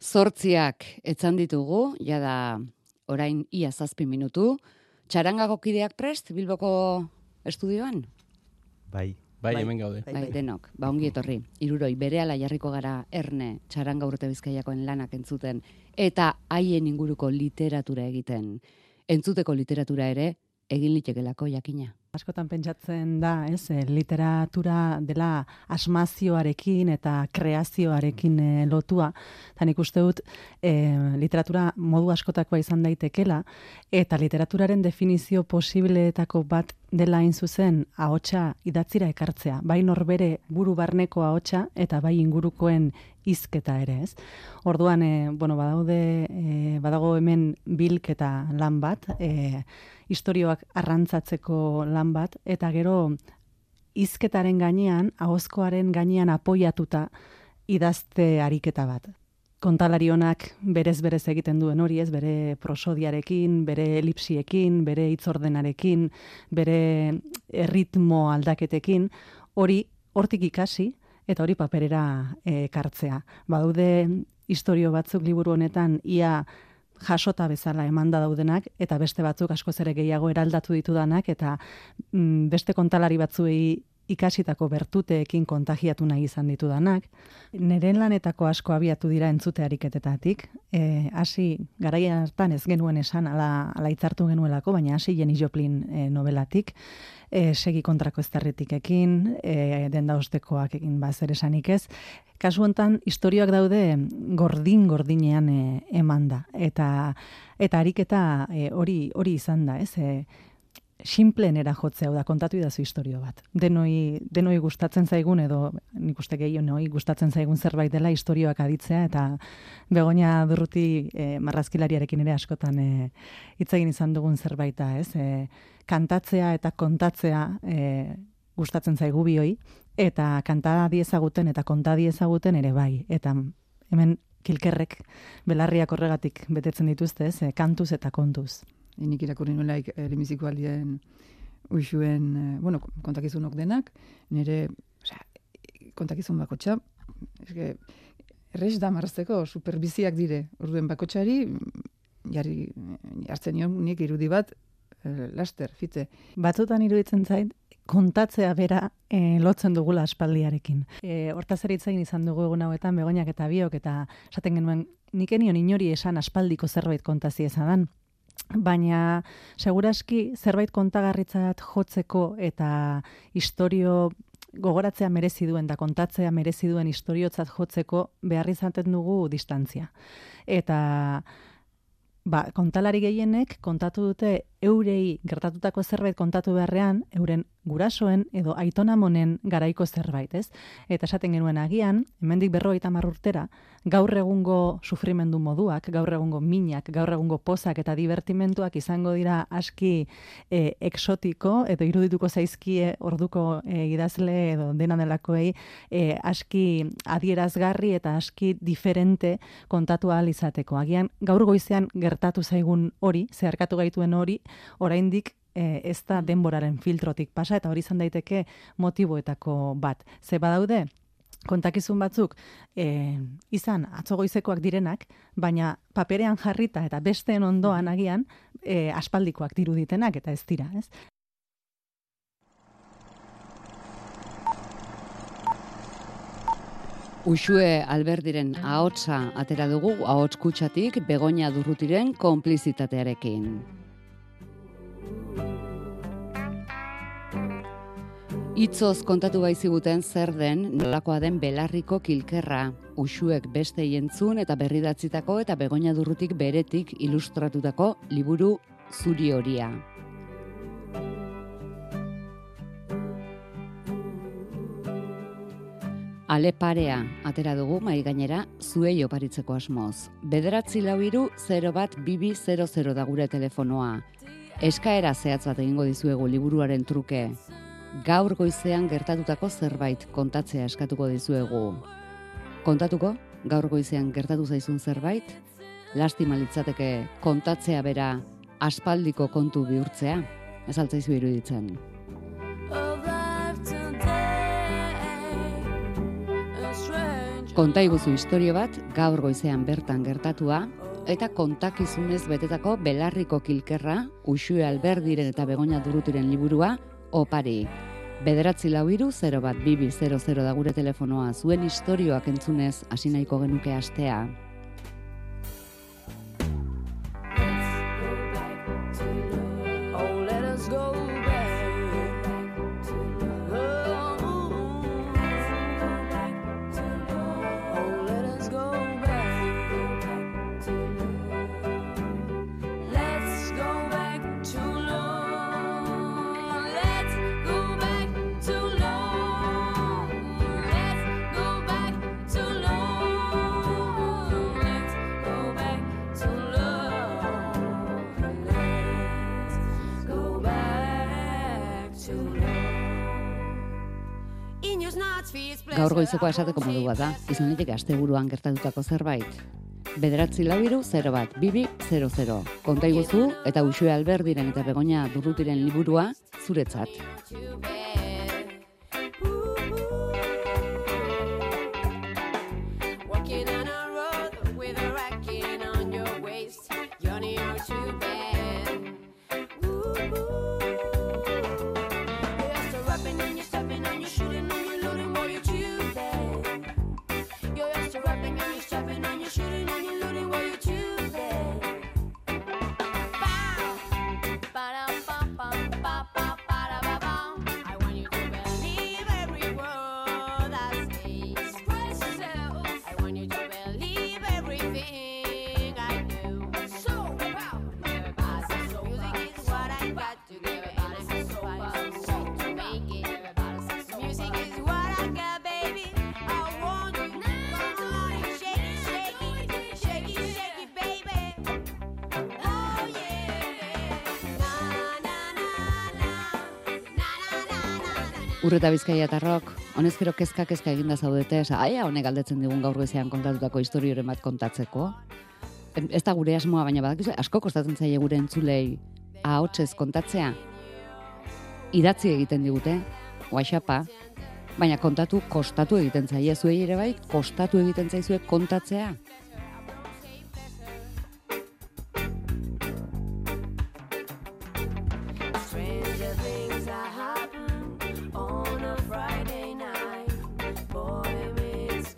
Zortziak etzan ditugu, jada orain ia zazpi minutu. Txarangako kideak prest, Bilboko estudioan? Bai. Bai, bai, hemen gaude. Bai, bai, denok, ba ongi etorri. Iruroi, bere ala jarriko gara erne, txaranga urte bizkaiakoen lanak entzuten, eta haien inguruko literatura egiten. Entzuteko literatura ere, egin litekelako jakina. Askotan pentsatzen da, ez, eh, literatura dela asmazioarekin eta kreazioarekin e, lotua. Eta nik uste dut, e, literatura modu askotakoa izan daitekela, eta literaturaren definizio posibleetako bat dela hain zuzen ahotsa idatzira ekartzea. Bai norbere buru barneko ahotsa eta bai ingurukoen hizketa ere, ez? Orduan, e, bueno, badaude, e, badago hemen bilketa lan bat, e, istorioak arrantzatzeko lan bat, eta gero hizketaren gainean, ahozkoaren gainean apoiatuta idazte ariketa bat. Kontalari honak berez berez egiten duen hori ez, bere prosodiarekin, bere elipsiekin, bere itzordenarekin, bere erritmo aldaketekin, hori hortik ikasi eta hori paperera ekartzea. Badude historio batzuk liburu honetan ia jasota bezala emanda daudenak eta beste batzuk asko ere gehiago eraldatu ditudanak eta mm, beste kontalari batzuei ikasitako bertuteekin kontagiatu nahi izan ditudanak. Neren lanetako asko abiatu dira entzute ariketetatik. E, hasi garaian hartan ez genuen esan ala, ala itzartu genuelako, baina hasi Jenny Joplin e, novelatik e, segi kontrako ezterritikekin, e, denda ostekoak egin ba zer esanik ez. Kasu hontan istorioak daude gordin gordinean e, emanda eta eta ariketa e, hori hori izan da, ez? E, simplenera jotzea da kontatu idazu historio bat. Denoi, denoi gustatzen zaigun edo nik uste gehiago gustatzen zaigun zerbait dela historioak aditzea eta begonia durruti e, marrazkilariarekin ere askotan e, hitz egin izan dugun zerbaita, ez? E, kantatzea eta kontatzea e, gustatzen zaigu bioi eta kanta diezaguten eta konta diezaguten ere bai. Eta hemen kilkerrek belarriak horregatik betetzen dituzte, ez? E, kantuz eta kontuz nik irakurri nolaik e, lemiziko aldien uixuen, e, bueno, kontakizunok denak, nire, osea, kontakizun bakotxa, eske, errex da marrazteko, superbiziak dire, orduen bakotxari, jarri, hartzen nion nik irudi bat, laster, fite. Batzutan iruditzen zait, kontatzea bera e, lotzen dugula aspaldiarekin. E, hortaz izan dugu egun hauetan, begoinak eta biok, eta esaten genuen, nik enion inori esan aspaldiko zerbait kontazia ezadan baina seguraski zerbait kontagarritzat jotzeko eta historio gogoratzea merezi duen da kontatzea merezi duen istoriotzat jotzeko behar izaten dugu distantzia. Eta ba, kontalari gehienek kontatu dute eurei gertatutako zerbait kontatu beharrean, euren gurasoen edo aitonamonen garaiko zerbait, ez? Eta esaten genuen agian, hemendik berrogeita urtera, gaur egungo sufrimendu moduak, gaur egungo minak, gaur egungo pozak eta divertimentuak izango dira aski e, exotiko, edo irudituko zaizkie orduko e, idazle edo dena delakoei e, aski adierazgarri eta aski diferente kontatu ahal izateko. Agian, gaur goizean gertatu zaigun hori, zeharkatu gaituen hori, oraindik e, ez da denboraren filtrotik pasa eta hori izan daiteke motiboetako bat. Ze badaude kontakizun batzuk e, izan atzogoizekoak direnak, baina paperean jarrita eta besteen ondoan agian e, aspaldikoak diruditenak eta ez dira, ez? Uxue alberdiren ahotsa atera dugu ahots kutsatik begonia durrutiren konplizitatearekin. Itzoz kontatu baiziguten zer den nolakoa den belarriko kilkerra, usuek beste jentzun eta berridatzitako eta begonia durrutik beretik ilustratutako liburu zuri horia. Ale parea, atera dugu, mai gainera, zuei oparitzeko asmoz. Bederatzi lau iru, 0 bat, bibi, 00 da gure telefonoa. Eskaera zehatz bat egingo dizuegu liburuaren truke. Gaur goizean gertatutako zerbait kontatzea eskatuko dizuegu. Kontatuko? Gaur goizean gertatu zaizun zerbait? Lastima litzateke kontatzea bera aspaldiko kontu bihurtzea? Ez altzaizu iruditzen. Konta iguzu historio bat, gaur goizean bertan gertatua, eta kontakizunez betetako belarriko kilkerra, usue alberdiren eta begonia durutiren liburua, opari. Bederatzi lau iru, 0 bat, bibi, 00 da gure telefonoa, zuen historioak entzunez, hasi nahiko genuke astea. Goizeko esateko modu bat da, izan litek asteburuan gertatutako zerbait. Bederatzi lau iru, 0 bat, bibi, 00. Konta iguzu eta usue alberdiren eta begonia durrutiren liburua zuretzat. Urreta bizkaia eta rock, honezkero kezka kezka eginda zaudete, esa, aia honek galdetzen digun gaur goizean kontatutako historioren bat kontatzeko. Ez da gure asmoa, baina badakizu, asko kostatzen zaie gure entzulei ahotsez kontatzea. Idatzi egiten digute, WhatsAppa, baina kontatu kostatu egiten zaie zuei ere bai, kostatu egiten zaizue kontatzea.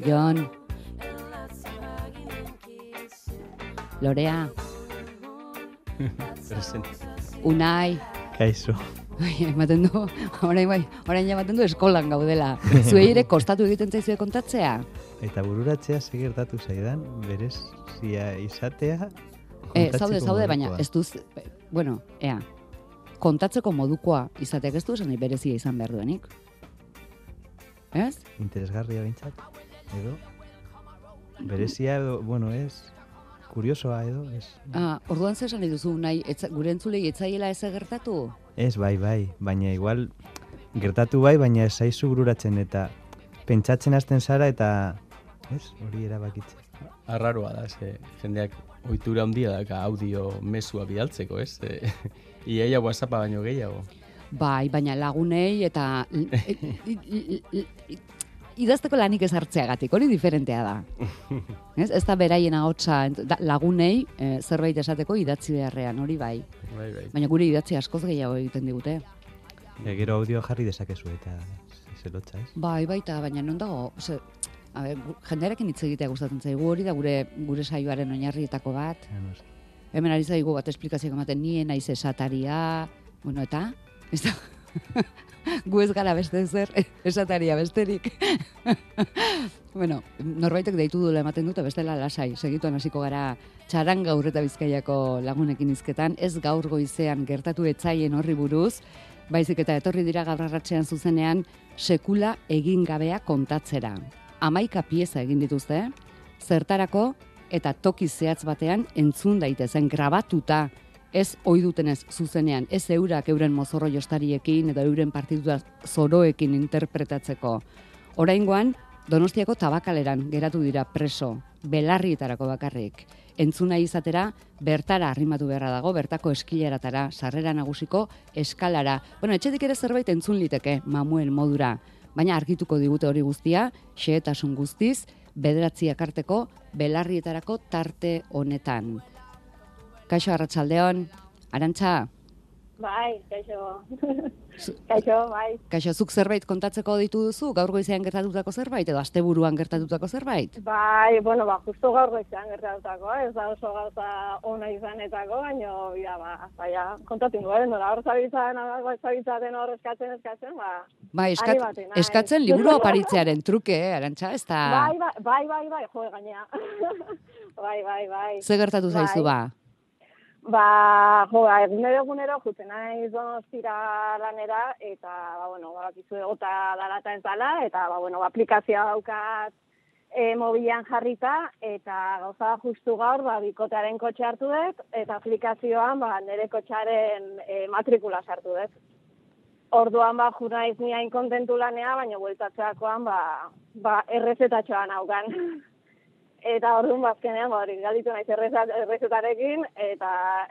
Jon. Lorea, Present. Unai, Kaixo. Ematen du, orain bai, orain ematen du eskolan gaudela. Zuei ere kostatu egiten zaizue kontatzea? Eta bururatzea segertatu zaidan, berez, zia izatea, E, zaude, zaude, baina ez duz, bueno, ea, kontatzeko modukoa izateak ez du esan nahi berezia izan behar duenik. Ez? Interesgarria bintzat, edo, berezia edo, bueno, ez, kuriosoa edo, ez. Ah, orduan zer esan duzu, nahi, etza, gure entzulei etzaiela ez gertatu? Ez, bai, bai, baina igual, gertatu bai, baina ez zaizu bururatzen eta pentsatzen hasten zara eta, ez, hori erabakitzen. Arraroa da, ze jendeak ohitura handia daka audio mesua bidaltzeko, ez? E, Iaia WhatsAppa baino gehiago. Bai, baina lagunei eta idazteko lanik ez hartzeagatik, hori diferentea da. ez? ez da beraien ahotsa lagunei eh, zerbait esateko idatzi beharrean, hori bai. Bai, bai. Baina gure idatzi askoz gehiago egiten digute. E, gero audio jarri dezakezu eta zelotza, ez? Bai, baita, baina non dago, ose, a ber, jendearekin hitz egitea gustatzen zaigu, hori da gure gure saioaren oinarrietako bat. Hemen ari zaigu bat esplikazioak ematen nien naiz esataria, bueno, eta, ez da, gu ez gara beste zer, esataria besterik. bueno, norbaitek deitu duela ematen dute bestela lasai, segituan hasiko gara txaran gaur eta bizkaiako lagunekin izketan, ez gaur goizean gertatu etzaien horri buruz, baizik eta etorri dira gaur arratsean zuzenean sekula egin gabea kontatzera. Hamaika pieza egin dituzte, zertarako eta toki zehatz batean entzun daitezen grabatuta ez ohi dutenez zuzenean, ez eurak euren mozorro jostariekin edo euren partitura zoroekin interpretatzeko. Oraingoan, Donostiako tabakaleran geratu dira preso, belarrietarako bakarrik. Entzuna izatera, bertara arrimatu beharra dago, bertako eskileratara, sarrera nagusiko eskalara. Bueno, etxetik ere zerbait entzun liteke, Mamuel modura. Baina argituko digute hori guztia, xehetasun guztiz, bederatziak arteko belarrietarako tarte honetan. Kaixo Arratsaldeon, Arantxa, Bai, kaixo. kaixo, bai. kaixo zuk zerbait kontatzeko ditu duzu, gaur goizean gertatutako zerbait, edo asteburuan gertatutako zerbait? Bai, bueno, ba, justo gaur goizean gertatutako, ez da oso gauza ona izanetako, baina, ja, ba, baina, kontatu nuen, nola hor zabitzaren, hor zabitzaten hor eskatzen, eskatzen, ba, Bai, eskat, naiz. eskatzen liburu oparitzearen truke, eh, Arantxa, ez da... bai, bai, bai, bai, bai, jo, gainea. bai, bai, bai. Ze gertatu Bai. zaizu ba? Ba, jo, ba, egunero egunero juten naiz donostira lanera, eta, ba, bueno, badakizu egota dalata ez dala, eta, ba, bueno, aplikazioa daukat e, mobilan jarrita, eta gauza justu gaur, ba, bikotearen kotxe hartu dut, eta aplikazioan, ba, nire kotxearen e, matrikula sartu dut. Orduan, ba, ju naiz ni hain kontentu lanea, baina bueltatzeakoan, ba, ba, errezetatxoa naukan. Eta orduan bazkenean, ba, hori, galditu naiz errezetarekin, eta,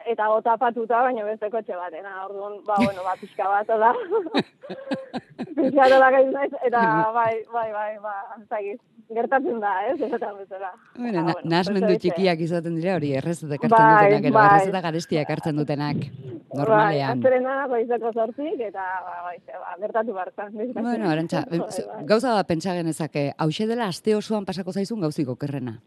eta gota patuta, baina beste kotxe batena. Orduan, ba, bueno, ba, pixka bat, hola. pixka bat, hola, gaitu naiz, eta bai, bai, bai, ba, zagiz, gertatzen da, ez, ez eta bezala. Bueno, Ba, na, nahasmendu beste- txikiak izaten dira hori, errezeta hartzen Bai, dutenak, edo bai. errezeta garestiak hartzen dutenak, normalean. Bai, azterena goizeko zortzik, eta, ba, bai, ba, gertatu bartzen. Bueno, arantxa, Bai, bai. gauza da pentsa genezake, hause dela aste osoan pasako zaizun gauziko kerrena.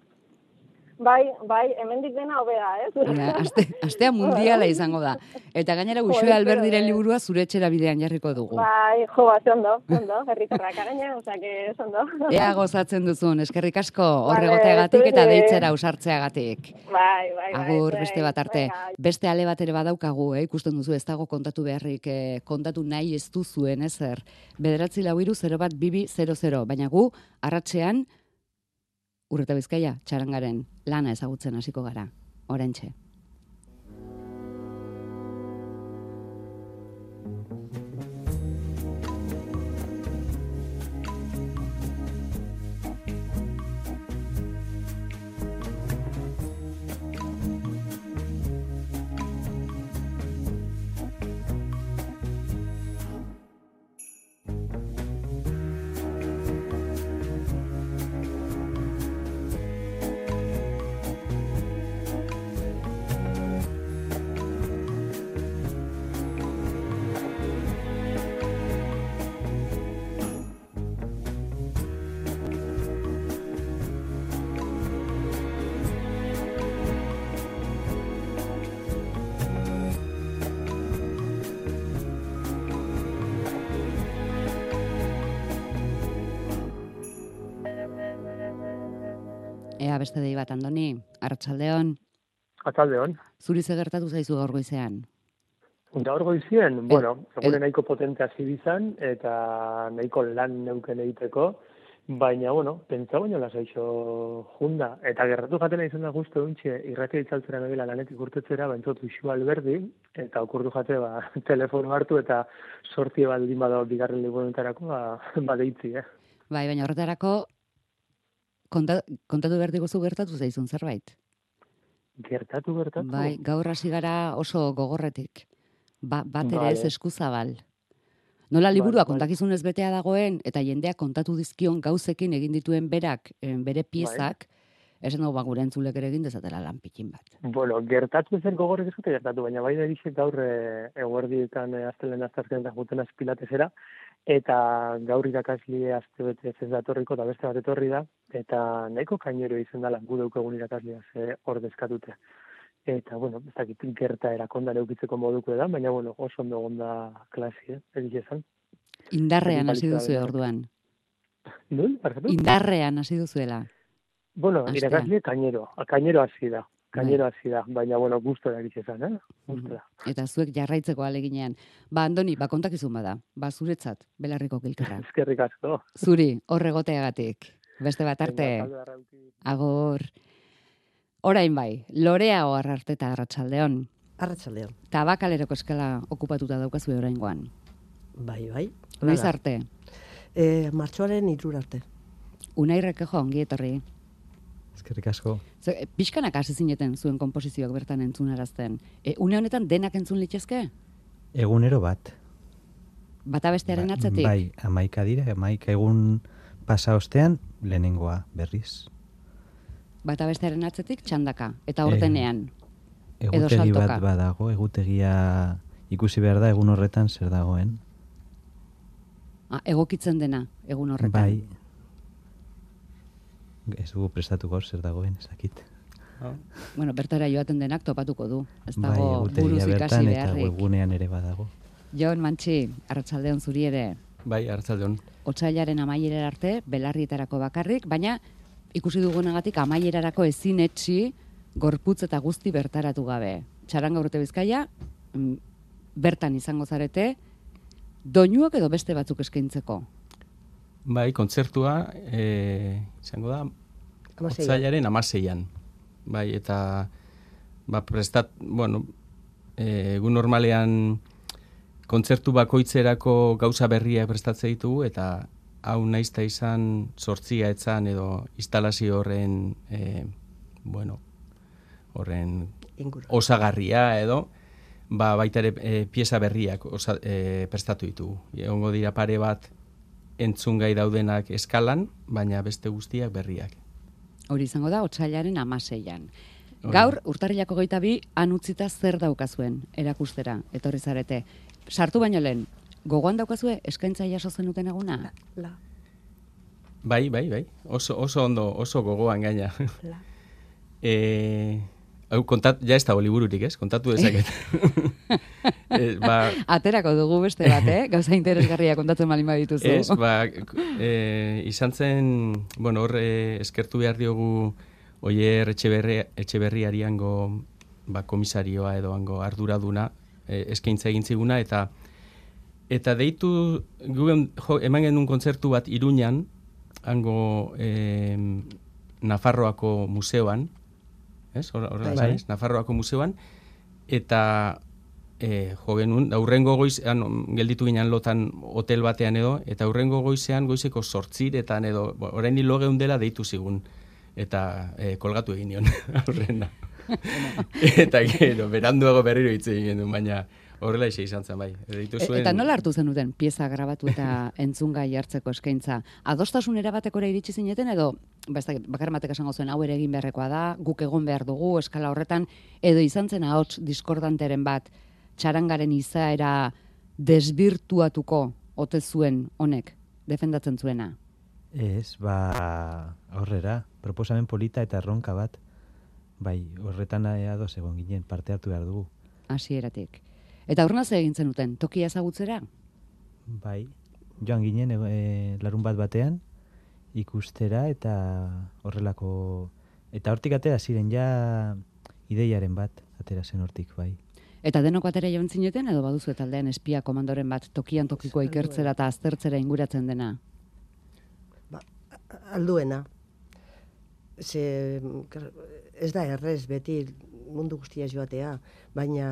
Bai, bai, hemendik dena hobea, ez? Ja, aste, astea mundiala izango da. Eta gainera Uxue Alberdiren liburua zure etxera bidean jarriko dugu. Bai, jo, bat, ondo, ondo, herritarrak araña, osea, que ondo. Ea gozatzen duzun, eskerrik asko Vale, horregoteagatik eta deitzera ausartzeagatik. Bai, bai, bai. Agur, bai, beste bat arte. venga, Beste ale bat ere badaukagu, eh? ikusten duzu, ez dago kontatu beharrik, eh, kontatu nahi ez duzuen, ezer. Bederatzi lau iru, 0 bat bibi 00, baina gu, arratxean, urreta bizkaia, txarangaren, lana ezagutzen hasiko gara, orentxe. Beste dei bat, Andoni, arratsaldeon, Atzaldeon. zuri ze gertatu zaizu gaur goizean. Gaur goizien, bueno, eh. egune nahiko potente hasi bizan, eta nahiko lan neuken egiteko, baina, bueno, pentsa baino lasaixo junda. Eta gerratu jatena izan da guztu duntxe, irratia itzaltzera nabila lanetik urtetzera, bentzot uxu alberdi, eta okurdu jate, ba, telefono hartu, eta sortie baldin bada bigarren liburunetarako, ba, ba deitzi, eh? Bai, baina horretarako, konta, kontatu behar diguzu gertatu zaizun zerbait. Gertatu, gertatu. Bai, gaur hasi gara oso gogorretik. Ba, bat ere ez eskuzabal. Nola liburua kontakizunez betea dagoen, eta jendeak kontatu dizkion gauzekin egin dituen berak, eh, bere Bai. piezak, esan dugu ba, gure entzulek ere egin dezatela lan pikin bat. Bueno, gertatu zen gogorrek ez gertatu, baina bai da erisek gaur e, eguerdietan e, astelen astazken eta juten pilatesera, eta gaur irakasli aste bete ez datorriko eta beste bat etorri da, eta nahiko kainero izan dela gu daukagun irakaslia ze ordezkatute. Eta, bueno, ez dakit gerta erakonda neukitzeko moduko da, baina, bueno, oso ondo gonda klasi, eh? Egiz esan. Indarrean hasi duzu orduan. Nun? Indarrean hasi duzuela. Bueno, Astea. irakasle kainero, kainero hasi da. Kainero hasi da, baina, bueno, gustora egiz esan, eh? Gustora. Eta zuek jarraitzeko aleginean. Ba, Andoni, ba, kontakizun bada. Ba, zuretzat, belarriko kilkerra. Eskerrik asko. Zuri, horregoteagatik. Beste bat arte. Agor. Orain bai, lorea ohar arte eta arratsaldeon. Arratsaldeon. Tabakaleroko eskala okupatuta daukazu oraingoan. Bai, bai. Noiz arte? E, martxoaren irur arte. Unairreke jo, ongi etorri. Eskerrik asko. Ze, e, pixkanak hasi zineten zuen konposizioak bertan entzunarazten. E, une honetan denak entzun litzezke? Egunero bat. Bata bestearen Ba- atzetik? Bai, amaika dira, amaika egun pasa ostean, lehenengoa berriz. Bata bestearen atzetik txandaka. Eta ordenean. Edo Egutegi saltoka. bat badago, egutegia ikusi behar da egun horretan zer dagoen. Ah, egokitzen dena, egun horretan. Bai. Ez dugu prestatu gaur zer dagoen, ez dakit. Bueno, bertara joaten denak topatuko du. Ez Bai, dago buruz egutegia ikasi bertan eta webgunean ere badago. Jon Mantxi, arratsaldeon zuri ere. Bai, hartzaldeon. Otsailaren amaierara arte, belarrietarako bakarrik, baina ikusi dugunagatik amaierarako ezin etxi, gorputz eta guzti bertaratu gabe. Txaranga urte bizkaia, mm, bertan izango zarete, doinuak edo beste batzuk eskaintzeko. Bai, kontzertua e, izango da otzailaren amaseian. Bai, eta ba, prestat, bueno, e, egun normalean kontzertu bakoitzerako gauza berriak prestatze ditugu eta hau naizta izan sortzia etzan edo instalazio horren e, bueno, horren Inguru. osagarria edo ba, baita ere e, pieza berriak osa, e, prestatu ditugu. Egongo dira pare bat entzungai daudenak eskalan, baina beste guztiak berriak. Hori izango da, otsailaren amaseian. Gaur, urtarrilako goita bi, han utzita zer daukazuen erakustera, etorri zarete. Sartu baino lehen, gogoan daukazue eskaintza jaso zenuten eguna? La, Bai, bai, bai. Oso, oso ondo, oso gogoan gaina. la. e, hau kontat, ja ez dago libururik, ez? Kontatu dezaket. e, ba, Aterako dugu beste bat, eh? Gauza interesgarria kontatzen malin badituzu. Ez, ba, e, izan zen, bueno, hor e, eskertu behar diogu Oier Etxeberri, Etxeberriari hango ba, komisarioa edo hango arduraduna e, eskaintza egin ziguna eta eta deitu gugen, jo, eman genuen kontzertu bat Iruñan hango e, Nafarroako museoan ez? Hor, horrela Bai. Nafarroako museoan eta e, jo genuen, da urrengo goizean gelditu ginen lotan hotel batean edo, eta urrengo goizean goizeko sortziretan edo, orain hilo geundela deitu zigun, eta e, kolgatu egin nion aurrena. eta gero, beranduago berriro hitz egin baina horrela ise izan zen, bai. Deitu E- zuen, Eta nola hartu zenuten pieza grabatu eta entzungai hartzeko eskaintza? Adostasun erabatekora iritsi zineten edo ba ez dakit, bakar batek esango zuen hau ere egin beharrekoa da, guk egon behar dugu eskala horretan edo izan zen ahots diskordanteren bat txarangaren izaera desbirtuatuko ote zuen honek defendatzen zuena. Ez, ba, horrera, proposamen polita eta erronka bat, bai, horretan ados egon ginen, parte hartu behar dugu. hasieratik. Eta horrena ze egin zenuten, tokia ezagutzera? Bai, joan ginen e, larun bat batean, ikustera eta horrelako, eta hortik atera ziren ja ideiaren bat, atera zen hortik, bai. Eta denok batera joan zineten edo baduzu taldean espia komandoren bat tokian tokiko ikertzera eta aztertzera inguratzen dena? Ba, alduena. Ze, ez da errez beti mundu guztia joatea, baina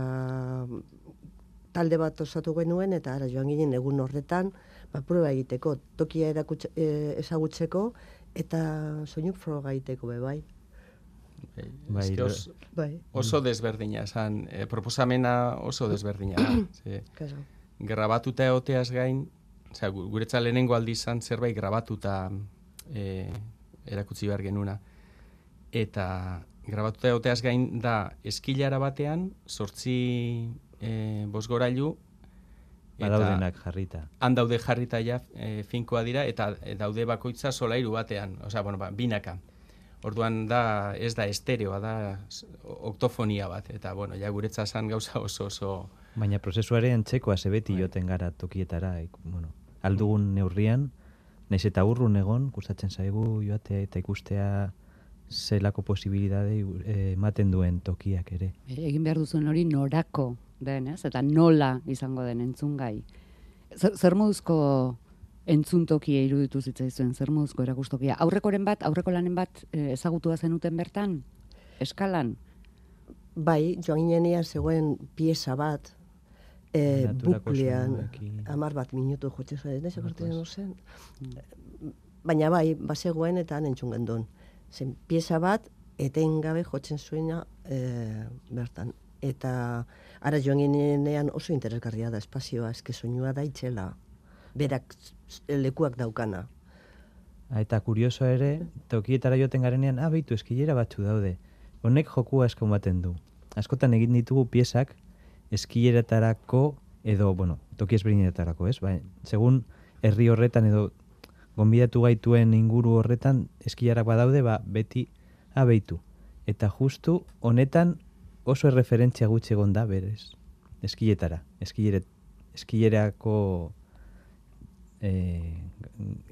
talde bat osatu genuen eta ara joan ginen egun horretan, ba, prueba egiteko, tokia erakutxe, e, ezagutzeko eta soinuk froga egiteko be bai. bai, Bai, lo- os- Bai, oso desberdina, esan, e, proposamena oso desberdina da. Ze, grabatuta egoteaz gain, osea, gu- guretza lehenengo aldi izan zerbait grabatuta e, erakutsi behar genuna. Eta grabatuta egoteaz gain da eskilara batean, sortzi e, bosgorailu, Badaudenak jarrita. han daude jarrita ja e, finkoa dira, eta e, daude bakoitza solairu batean, osea, bueno, ba, binaka. Orduan da, ez da estereoa, da oktofonia bat, eta bueno, ja guretza zan gauza oso oso Baina prozesuaren txekoa zebeti Bai. joten gara tokietara, ik, bueno, aldugun neurrian, naiz eta urrun egon, gustatzen zaigu joatea eta ikustea zelako posibilidade eh, ematen duen tokiak ere. Egin behar duzuen hori norako den, ez? Eta nola izango den entzungai. Zer, zer moduzko entzuntokia iruditu zitzaizuen, zer moduzko erakustokia. Aurrekoren bat, aurreko lanen bat e, ezagutua zenuten bertan? Eskalan? Bai, joan ginenean zegoen pieza bat, e, buklean, amar bat minutu jotzen zuen, ez zen. Baina bai, bazegoen eta han entzun gendun. Zen pieza bat, etengabe jotzen zuena e, bertan. Eta ara joan ginenean oso interesgarria da espazioa, eske soinua da itxela. Berak lekuak daukana. Ah, Eta kurioso ere, tokietara joten garenean, ah, beitu, eskilera batzu daude. Honek jokua asko ematen du. Askotan egin ditugu piezak eskileretarako edo, bueno, toki ezberdinetarako, ez? Bai, segun herri horretan edo gonbidatu gaituen inguru horretan eskilarak badaude, ba, beti abeitu. Eta justu honetan oso erreferentzia gutxi egon da berez. Eskiletara. Eskilere, eskilerako eh,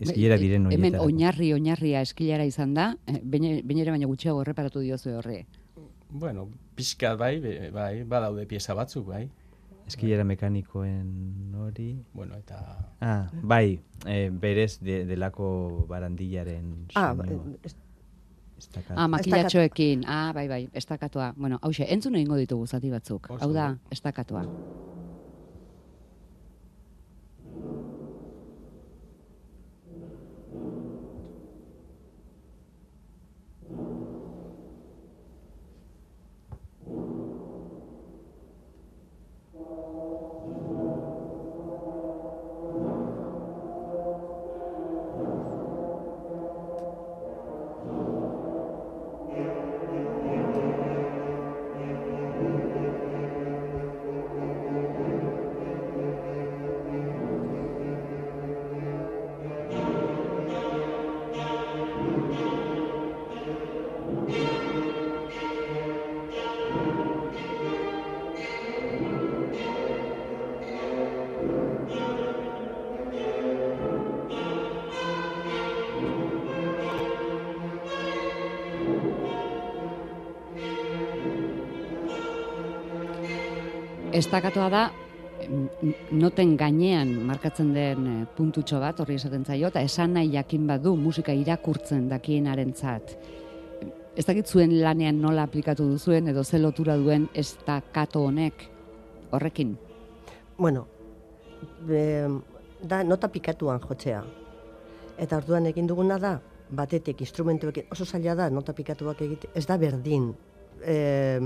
eskilera diren Hemen horietarako. oinarri, oinarria eskilara izan da, eh, behin ere baina gutxiago erreparatu diozu horre. Bueno, pixkat bai, bai, badaude pieza batzuk, bai. Eskilera mekanikoen hori... Bueno, eta Ah, bai, eh, berez de, delako barandillaren Ah, soinua. ba, ez- Estaka- Ah, makilatxoekin. Ah, bai, bai, estakatua. Bueno, hause, entzun egingo ditugu zati batzuk. Oso Hau da, estakatua. Estakatua da, noten gainean markatzen den eh, puntutxo bat, horri esaten zaio, eta esan nahi jakin badu musika irakurtzen dakienarentzat. Ez dakit zuen lanean nola aplikatu duzuen, edo ze lotura duen estakato honek horrekin. Bueno, be, da nota pikatuan jotzea. Eta orduan egin duguna da, batetik instrumentuekin, oso zaila da nota pikatuak egite, ez da berdin. E,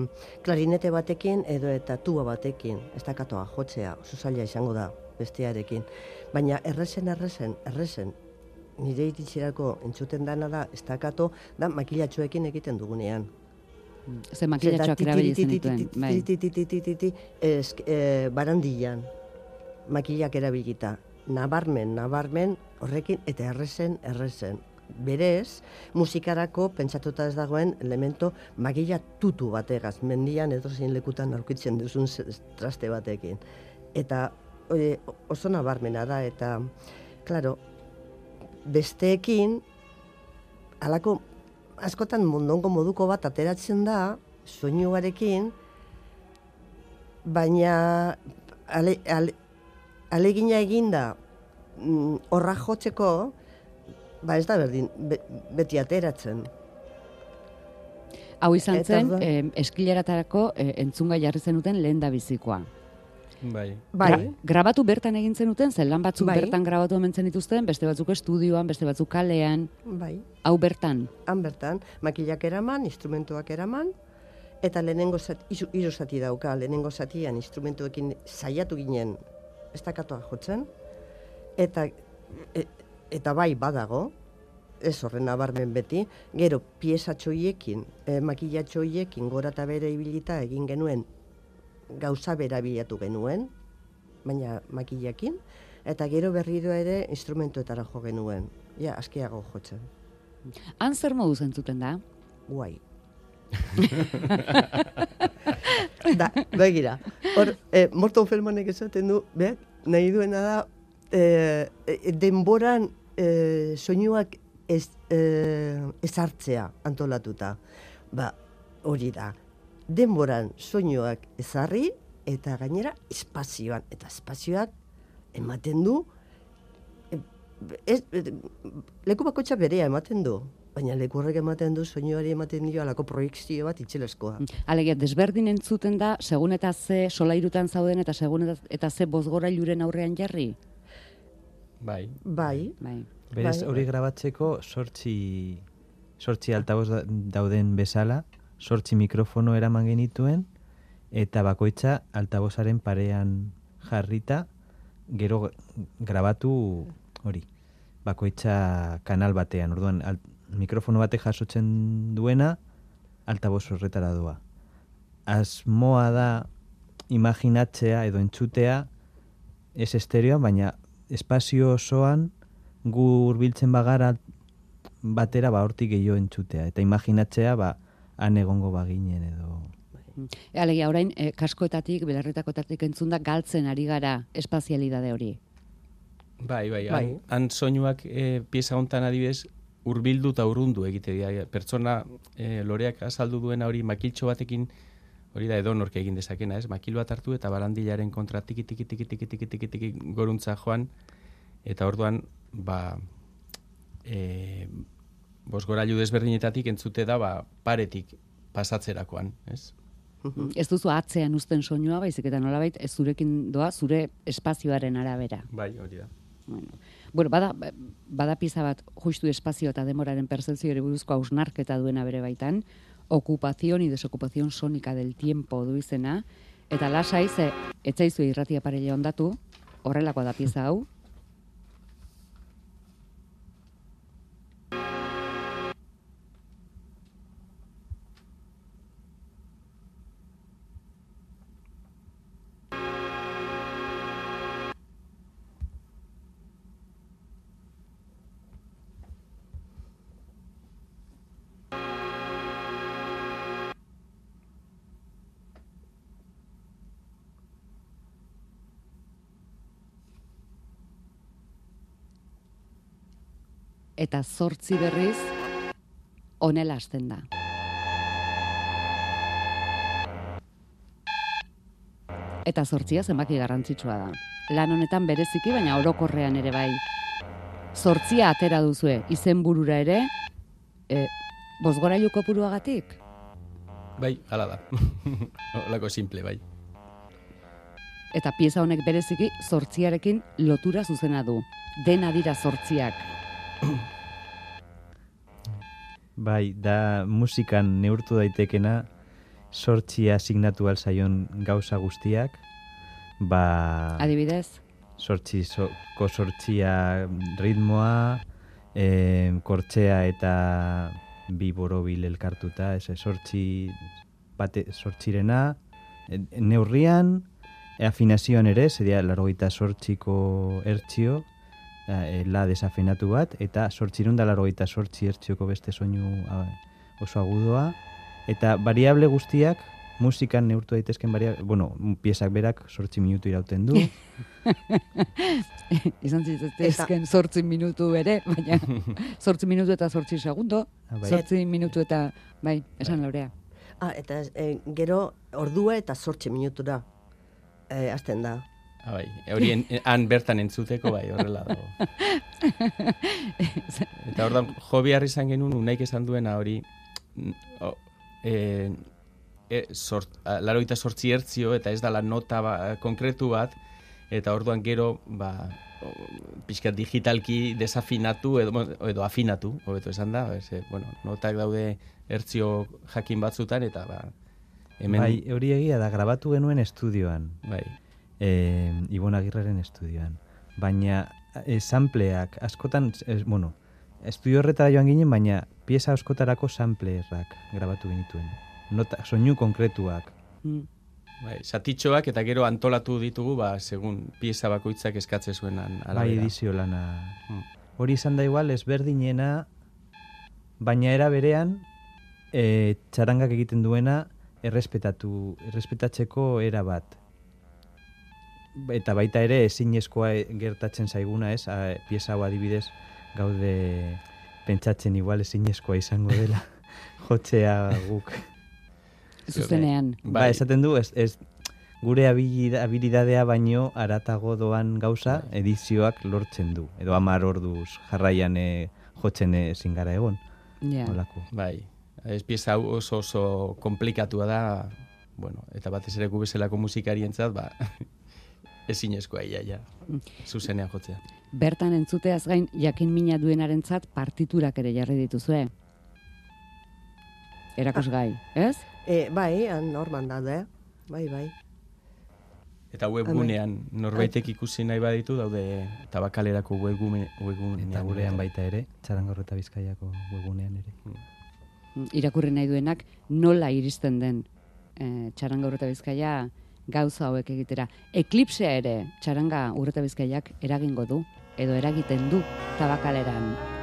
klarinete batekin edo eta tuba batekin, ez da katoa jotzea, oso zaila izango da bestearekin. Baina errezen, errezen, errezen, nire iritzirako entzuten dana da, ez da makilatxoekin egiten dugunean. Ze makilatxoak erabili zenituen, bai. Tititititititi, esk, e, barandilan, makilak erabilita. Nabarmen, nabarmen, horrekin, eta errezen, errezen. Berez, musikarako pentsatuta ez dagoen elemento magila tutu bategaz, mendian edo zein lekutan aurkitzen duzun traste batekin. Eta e, oso nabarmena da, eta, klaro, besteekin, halako askotan mundongo moduko bat ateratzen da, soinuarekin, baina ale, ale, alegina eginda mm, horra jotzeko, ba ez da berdin, be, beti ateratzen. Hau izan Eta zen, orduan- eh, eskileratarako eh, entzungai jarri zenuten lehen da bizikoa. bai. Bai, Grabatu bertan egin zenuten, zen lan batzuk Bai. bertan grabatu hemen dituzten, beste batzuk estudioan, beste batzuk kalean, bai, hau bertan. han bertan, makilak eraman, instrumentuak eraman, eta lehenengo zati, hiru zati dauka, lehenengo zatian instrumentuekin saiatu ginen, ez dakatoa jotzen, eta, e, eta bai badago, ez horren nabarmen beti, gero piezatxoiekin, e, makilatxoiekin gora eta bere ibilita egin genuen gauza bera bilatu genuen, baina makilakin, eta gero berriro ere instrumentuetara jo genuen. Ja, askiago jotzen. Han zer modu zentzuten da? Guai. da, begira. Hor, eh, Morton Feldmanek esaten du, beak, nahi duena da, eh, eh, denboran eh, soinuak ez, eh, ezartzea antolatuta. Ba, hori da. Denboran soinuak ezarri eta gainera espazioan. Eta espazioak ematen du, eh, ez, eh, leku bakoitza berea ematen du. Baina leku horrek ematen du, soinuari ematen dio alako proiekzio bat itxeleskoa. Alegia, desberdin entzuten da, segun eta ze solairutan zauden eta segun eta, ze bozgorailuren aurrean jarri? Bai. Bai, Bai. Berez Bai. hori grabatzeko sortzi, sortzi altaboz da- dauden bezala, sortzi mikrofono eraman genituen, eta bakoitza altabozaren parean jarrita, gero grabatu hori. bakoitza kanal batean. Orduan, al, mikrofono batek jasotzen duena, altaboz horretara doa. Asmoa da imaginatzea edo entzutea ez estereoan, baina espazio osoan gu hurbiltzen bagara batera ba hortik gehiago entzutea. Eta imaginatzea ba han egongo baginen edo... E, alegia, orain, e, kaskoetatik, belarretakoetatik entzun da galtzen ari gara espazialidade hori. Bai, bai, Bai. han, han soinuak e, pieza hontan adibidez hurbildu eta urrundu egite dira. Pertsona e, loreak azaldu duena hori makiltxo batekin hori da edonork egin dezakena, ez? Makil bat hartu eta barandilaren kontra tiki tiki tiki tiki tiki tiki tiki goruntza joan eta orduan ba e, bosgorailu desberdinetatik entzute da ba paretik pasatzerakoan, ez? Ez duzu atzean uzten soinua, baizik eta nolabait ez zurekin doa zure espazioaren arabera. Bai, hori da. Bueno, bueno bada, bada pieza bat justu espazio eta demoraren percepzioari buruzko hausnarketa duena bere baitan, ocupación y desocupación sónica del tiempo du izena, eta lasai ze etzaizu irratia parella ondatu, horrelakoa da pieza hau, eta zortzi berriz honela hasten da. Eta zortzia zenbaki garrantzitsua da. Lan honetan bereziki, baina orokorrean ere bai. Zortzia atera duzue, izenburura ere, e, bozgorailu kopuruagatik? Bai, hala da. Holako simple, bai. Eta pieza honek bereziki zortziarekin lotura zuzena du. Dena dira zortziak. Bai, da musikan neurtu daitekena sortxia asignatu alzaion gauza guztiak, ba Adibidez? sortxizoko sortxia ritmoa, e, kortxea eta bi borobil elkartuta, ez sortxi bate sortxirena, e, neurrian, e, afinazioan ere, seria largoita sortxiko ertxio, e, la desafinatu bat, eta sortxirun da largoita sortxi ertxioko beste soinu a, oso agudoa, eta variable guztiak, musikan neurtu daitezken variable, bueno, piezak berak sortzi minutu irauten du, Izan zitezken zortzi minutu ere, baina zortzi minutu eta zortzi segundo, Ah, bai. zortzi minutu eta, bai, esan laurea. Ah, eta e, gero ordua eta sortxe minutura e, hasten da. Ah, bai. Hori en- han bertan entzuteko bai, horrela dago. Eta ordan jo behar izan genuen unaik esan duena hori mm, o, e, e, sort, a, laroita sortzi hertzio eta ez dala nota ba, konkretu bat eta orduan gero ba, o, pixkat digitalki desafinatu edo, bueno, edo afinatu, hobeto esan da, ze, bueno, notak daude hertzio jakin batzutan eta ba, hemen bai, hori egia da, grabatu genuen estudioan, bai, e, Ibon Agirreren estudioan. Baina e, sampleak askotan, es, bueno, estudio horretara joan ginen, baina pieza askotarako samplerrak grabatu genituen. Nota, soinu konkretuak. Mm. bai, satitxoak eta gero antolatu ditugu ba, segun pieza bakoitzak eskatze zuenan Bai, edizio lana. Mm. Hori izan da igual, ezberdinena, baina era berean, e, txarangak egiten duena, errespetatu, errespetatzeko era bat. Eta baita ere ezinezkoa gertatzen zaiguna, ez? A, pieza hau adibidez gaude pentsatzen igual ezinezkoa izango dela jotzea guk. Zuzenean. Ba, esaten du, ez, ez gure habilida- habilidadea baino aratago doan gauza edizioak lortzen du. Edo amar orduz jarraian e, jotzen ezin gara egon. Ja. Holako. Bai, ez pieza hau oso oso komplikatua da, bueno, eta batez ere gu bezalako musikarientzat, ba, ezinezkoa ia, ja, zuzenean jotzea. Bertan entzuteaz gain, jakin mina duenarentzat partiturak ere jarri dituzue. Erakusgai, ez? E, bai, norman daude, bai, bai. Eta webgunean norbaitek ikusi nahi baditu daude tabakalerako webgune, webgunean. Eta gurean baita ere, txarangor eta bizkaiako webunean ere. Mm, irakurri nahi duenak nola iristen den e, txaranga urreta bizkaia gauza hauek egitera. Eklipsea ere txaranga urreta bizkaiak eragingo du, edo eragiten du tabakaleran.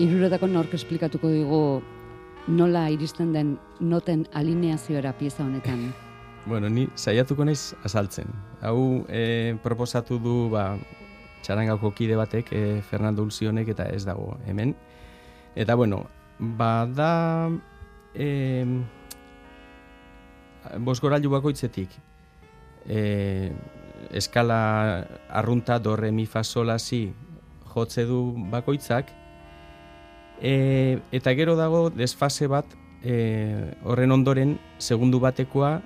Iruretako nork esplikatuko digu nola iristen den noten alineazioera pieza honetan. Bueno, ni saiatuko naiz azaltzen. Hau e, proposatu du ba, txarangako kide batek, e, Fernando Ulzionek, eta ez dago hemen. Eta bueno, bada e, bosgorailu bakoitzetik e, eskala arrunta do re mi fa sol si jotze du bakoitzak e, eta gero dago desfase bat e, horren ondoren segundu batekoa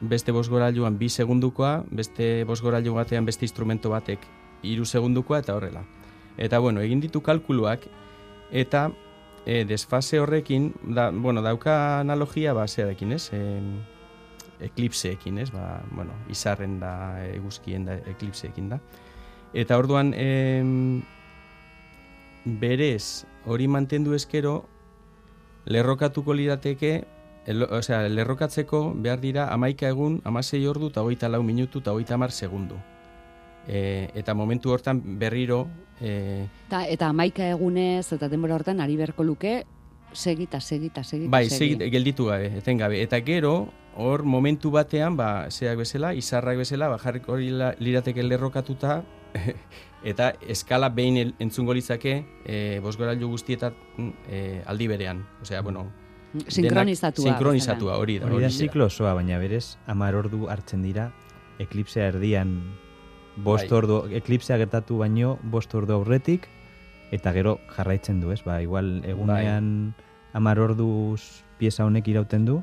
beste bosgorailuan bi segundukoa, beste bosgorailu batean beste instrumento batek hiru segundukoa eta horrela. Eta bueno, egin ditu kalkuluak eta e, desfase horrekin, da, bueno, dauka analogia ba zerarekin, ez? E, eklipseekin, ez? Ba, bueno, izarren da, eguzkien da, eklipseekin da. Eta orduan, em, berez, hori mantendu eskero, lerrokatuko lirateke, el, osea, lerrokatzeko behar dira amaika egun, amasei ordu eta hogeita lau minutu eta hogeita hamar segundu. E, eta momentu hortan berriro e, Ta, eta amaika egunez eta denbora hortan ari beharko luke segita, segita, segita, bai, segit, gelditu gabe, etengabe. Eta gero, hor momentu batean, ba, zeak bezala, izarrak bezala, ba, jarriko hori lirateke lerrokatuta, eta eskala behin el- entzungo litzake e, bosgorailu guztietan e, aldi berean. Osea, bueno, denak Sinkronizatua. Sinkronizatua, hori da. Hori da ziklo osoa, baina berez, amar ordu hartzen dira, eklipsea erdian, bost Bai. ordu, eklipsea gertatu baino, bost ordu aurretik, eta gero jarraitzen du, ez? Ba, igual egunean amar orduz pieza honek irauten du,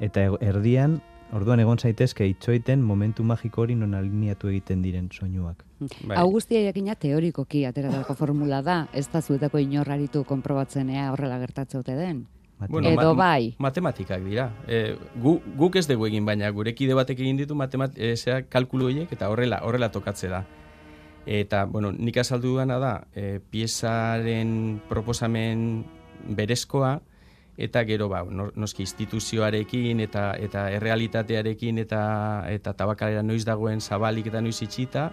eta ego- erdian, orduan egon zaitezke itxoiten momentu magiko hori non alineatu egiten diren soinuak. Bai. Hau guztia jakina teorikoki ateratako formula da, ez da zuetako inorraritu konprobatzen ea horrela gertatze ote den. Bueno, Edo bai. Matematikak dira. E, gu, guk ez dugu egin, baina gure kide batek egin ditu matemat, e, zera, kalkulu horiek eta horrela horrela tokatze da. Eta, bueno, nik azaldu dudana da, e, piezaren proposamen berezkoa, eta gero ba, no- noski instituzioarekin eta eta errealitatearekin eta eta tabakalera noiz dagoen zabalik eta noiz itxita,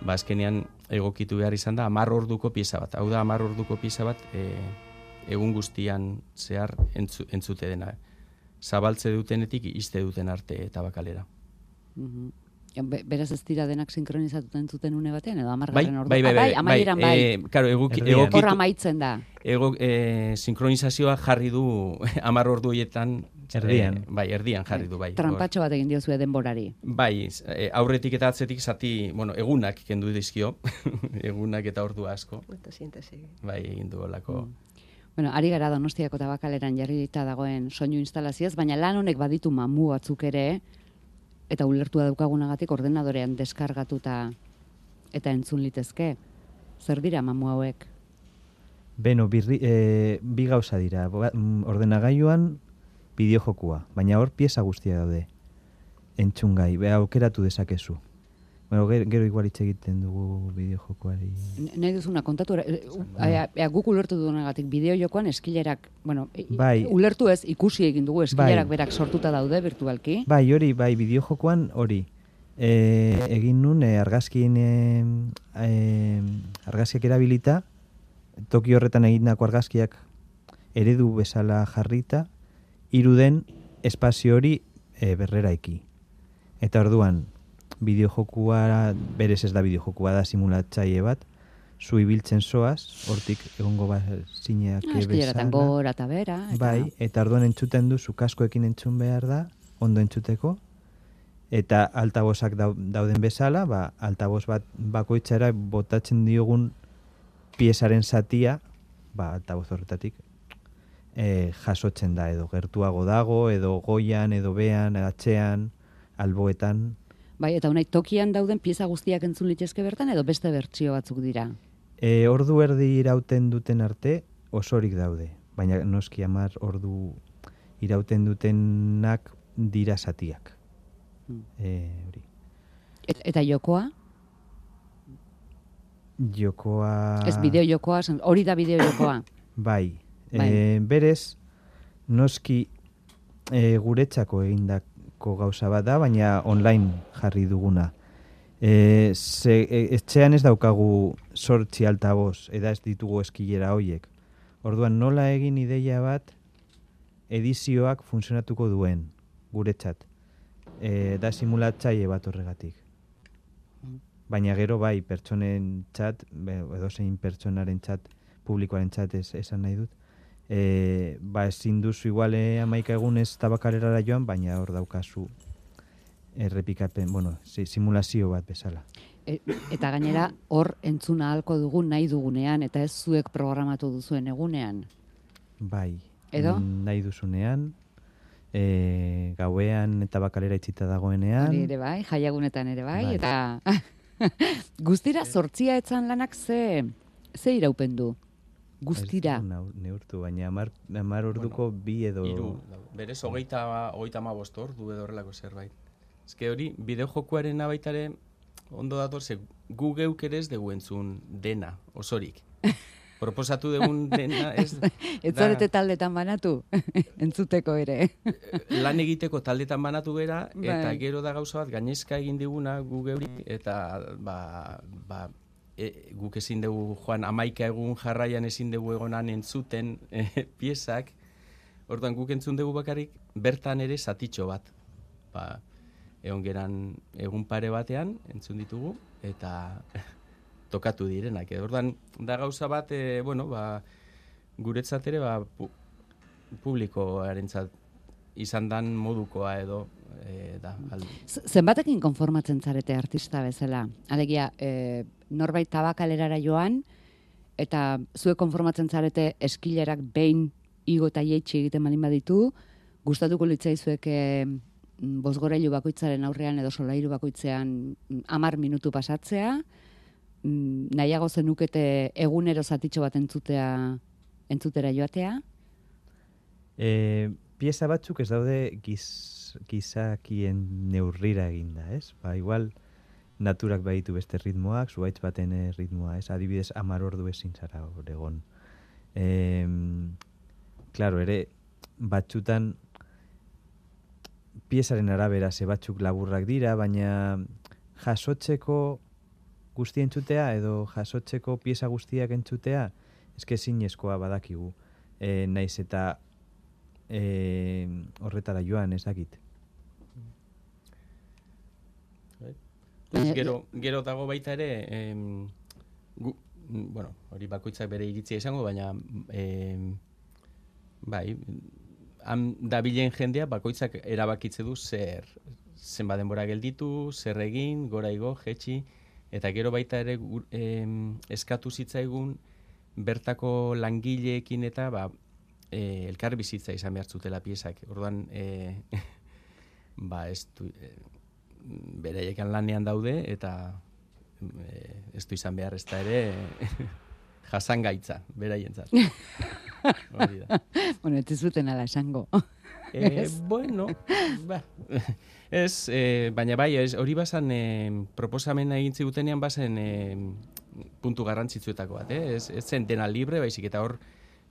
ba azkenean egokitu behar izan da 10 orduko pieza bat. Hau da 10 orduko pieza bat e, egun guztian zehar entzu, entzute dena. Zabaltze dutenetik izte duten arte tabakalera. Mhm. Be- Beraz ez dira denak sinkronizatuta entzuten une batean, edo Bai, amargarren ordu. bai, bai, Ah, bai, amaieran bai. eh, claro, eguki, Erdian. Hor egokitu, amaitzen da. ego, eh, sinkronizazioa jarri du 10 ordu horietan Erdian. eh, bai, erdian jarri du, bai. Trampatxo bat egin diozue denborari. Bai, eh, aurretik eta atzetik zati, bueno, egunak kendu dizkio, egunak eta ordu asko, Eta siéntese. bai, egin du olako. Bueno, ari gara Donostiako tabakaleran jarrita dagoen soinu instalazioaz, baina lan honek baditu mamu batzuk ere, eta ulertua daukagunagatik ordenadorean deskargatuta eta entzun litezke. Zer dira mamu hauek? Beno, birri, e, bi gauza dira. Ba- mm, Ordenagailuan bideojokua, baina hor pieza guztia daude. Entzungai, be aukeratu dezakezu. Bueno, gero, gero igual hitz egiten dugu bideojokoari. Nahi duzuna kontatu, e, u- ea, ea, guk ulertu dugunagatik bideo jokoan eskilerak, bueno, Bai. ulertu ez, ikusi egin dugu eskilerak Bai. berak sortuta daude virtualki. Bai, hori, bai, bideojokoan hori. E, egin nun e, argazkin e, e, argazkiak erabilita, toki horretan egindako argazkiak eredu bezala jarrita, iruden espazio hori e, berreraiki. Eta orduan, bideojokua, berez ez da bideojokua da simulatzaile bat, zu ibiltzen zoaz, hortik egongo bat zineak Ah, eskileratan gora eta bera. Eta, Bai, eta orduan entzuten duzu kaskoekin entzun behar da, ondo entzuteko, eta altabozak dau- dauden bezala, ba, altaboz bat bakoitzara botatzen diogun piezaren zatia, ba, altaboz horretatik e, jasotzen da edo gertuago dago edo goian edo bean, atxean, alboetan. Bai, eta honai tokian dauden pieza guztiak entzun litezke bertan edo beste bertsio batzuk dira. E, ordu erdi irauten duten arte osorik daude, baina noski hamar ordu irauten dutenak dira zatiak. Mm. E, hori. Et, eta jokoa? Jokoa... Ez bideo jokoa, hori da bideo jokoa. Bai. Bai. E, berez, noski e, guretzako egindako gauza bat da, baina online jarri duguna. E, ze, e, etxean ez daukagu sortzi altaboz, eda ez ditugu eskilera hoiek. Orduan nola egin ideia bat edizioak funtzionatuko duen guretzat. E, da simulatzaile bat horregatik. Baina gero bai, pertsonen txat, edo zein pertsonaren txat, publikoaren txat ez, esan nahi dut, e, ba ezin duzu igual eh, amaika egunez tabakarerara joan, baina hor daukazu errepikapen, bueno, si, simulazio bat bezala. E, eta gainera hor entzuna ahalko dugu nahi dugunean eta ez zuek programatu duzuen egunean. Bai. Edo? mm, Nahi duzunean, e, gauean eta bakalera itxita dagoenean. Hori ere bai, jaiagunetan ere bai, Bai. eta guztira sortzia etzan lanak ze, ze iraupen du? Guztira. Neurtu, baina amar, amar orduko bi edo... Hiru, berez, hogeita, hogeita amabost ordu edo horrelako zerbait. Ez que hori, bideo jokuaren baitare ondo dator, ze gu geuk ere ez dugu entzun dena, osorik. Proposatu dugun dena ez... Ez zarete taldetan banatu, entzuteko ere. lan egiteko taldetan banatu gera, eta Bai. gero da gauza bat, gainezka egin diguna gu geuri, eta ba, ba, e, guk ezin dugu joan amaika egun jarraian ezin dugu egonan entzuten e, piezak, orduan guk entzun dugu bakarrik, bertan ere zatitxo bat. Ba, egon geran egun pare batean, entzun ditugu, eta tokatu direnak. edo. Orduan, da gauza bat, e, bueno, ba, guretzat ere, ba, pu publikoarentzat izan dan modukoa edo e, da. Al, Z- Zenbatekin konformatzen zarete artista bezala? Alegia, e, norbait tabakalerara joan, eta zuek konformatzen zarete eskilerak behin igo eta jeitsi egiten balin baditu, gustatuko litzaizuek e, bosgorailu bakoitzaren aurrean edo solairu bakoitzean mm, hamar minutu pasatzea, mm, nahiago zenukete egunero zatitxo bat entzutea, entzutera joatea, E, pieza batzuk ez daude giz, gizakien neurrira eginda, ez? Ba, igual naturak baditu beste ritmoak, zuaitz baten eh, ritmoa, ez? Adibidez, amar ordu ezin zara hor egon. E, claro, ere, batzutan piezaren arabera ze batzuk laburrak dira, baina jasotzeko guzti entzutea edo jasotzeko pieza guztiak entzutea, eske zinezkoa badakigu. E, naiz eta e, horretara joan ez dakit. Baina- gero, gero dago baita ere, em, gu, mm, bueno, hori bakoitzak bere iritzia izango, baina em, bai, han dabilen jendea bakoitzak erabakitze du zer zenba denbora gelditu, zer egin, gora igo, jetxi, eta gero baita ere em, eskatu zitzaigun bertako langileekin eta ba, e, elkar bizitza izan behar zutela piezak. Orduan, e, ba, ez du, e, beraiekan lanean daude eta e, ez du izan behar ez da ere jasangaitza, beraientzat. Hori da. bueno, ez zuten ala esango. E, bueno, ba, ez, e, baina bai, ez, hori bazan e, proposamena egin zigutenean bazen e, puntu garrantzitsuetako bat, eh? ez, ez zen dena libre, baizik eta hor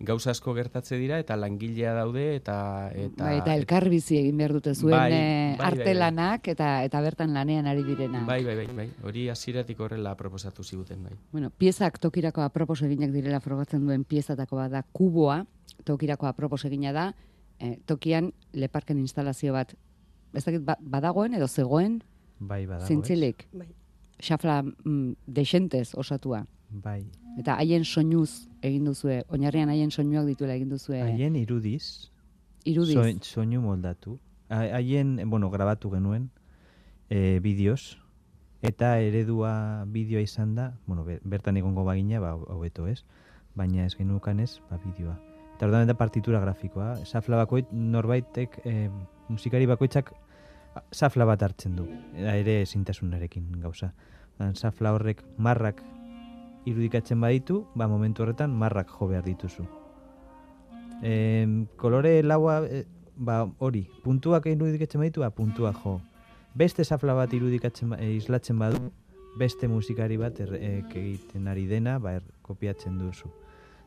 gauza asko gertatze dira eta langilea daude eta eta, Bai, eta elkar bizi egin behar dute zuen Bai, eh, bai, bai, artelanak eta eta bertan lanean ari direna. Bai, bai, bai, bai. Hori hasieratik horrela proposatu ziguten, bai. Bueno, piezak tokirako apropos eginak direla frogatzen duen piezatako bat da kuboa, tokirako apropos egina da, eh, tokian leparken instalazio bat, ez dakit ba- badagoen edo zegoen, Bai, badago, zintzilik, Bai. xafla mm, desentez osatua. Bai. Eta haien soinuz egin duzue, oinarrian haien soinuak dituela egin duzue Haien irudiz, irudiz. soin- soinu moldatu. Ha- Haien, bueno, grabatu genuen e, bideoz, eta eredua bideoa izan da, bueno, ber- bertan egongo bagina, ba, hobeto ez, baina ez genukan ez, ba, bideoa. eta orduan da partitura grafikoa. Safla bakoit norbaitek, e, musikari bakoitzak safla bat hartzen du, eta ere ezintasunarekin gauza. Safla horrek marrak irudikatzen baditu, ba momentu horretan marrak jo behar dituzu. E, kolore laua, e, ba hori, puntuak irudikatzen baditu, ba puntua jo. Beste safla bat irudikatzen ba- e, islatzen badu, beste musikari bat er, e, egiten ari dena, ba er, kopiatzen duzu.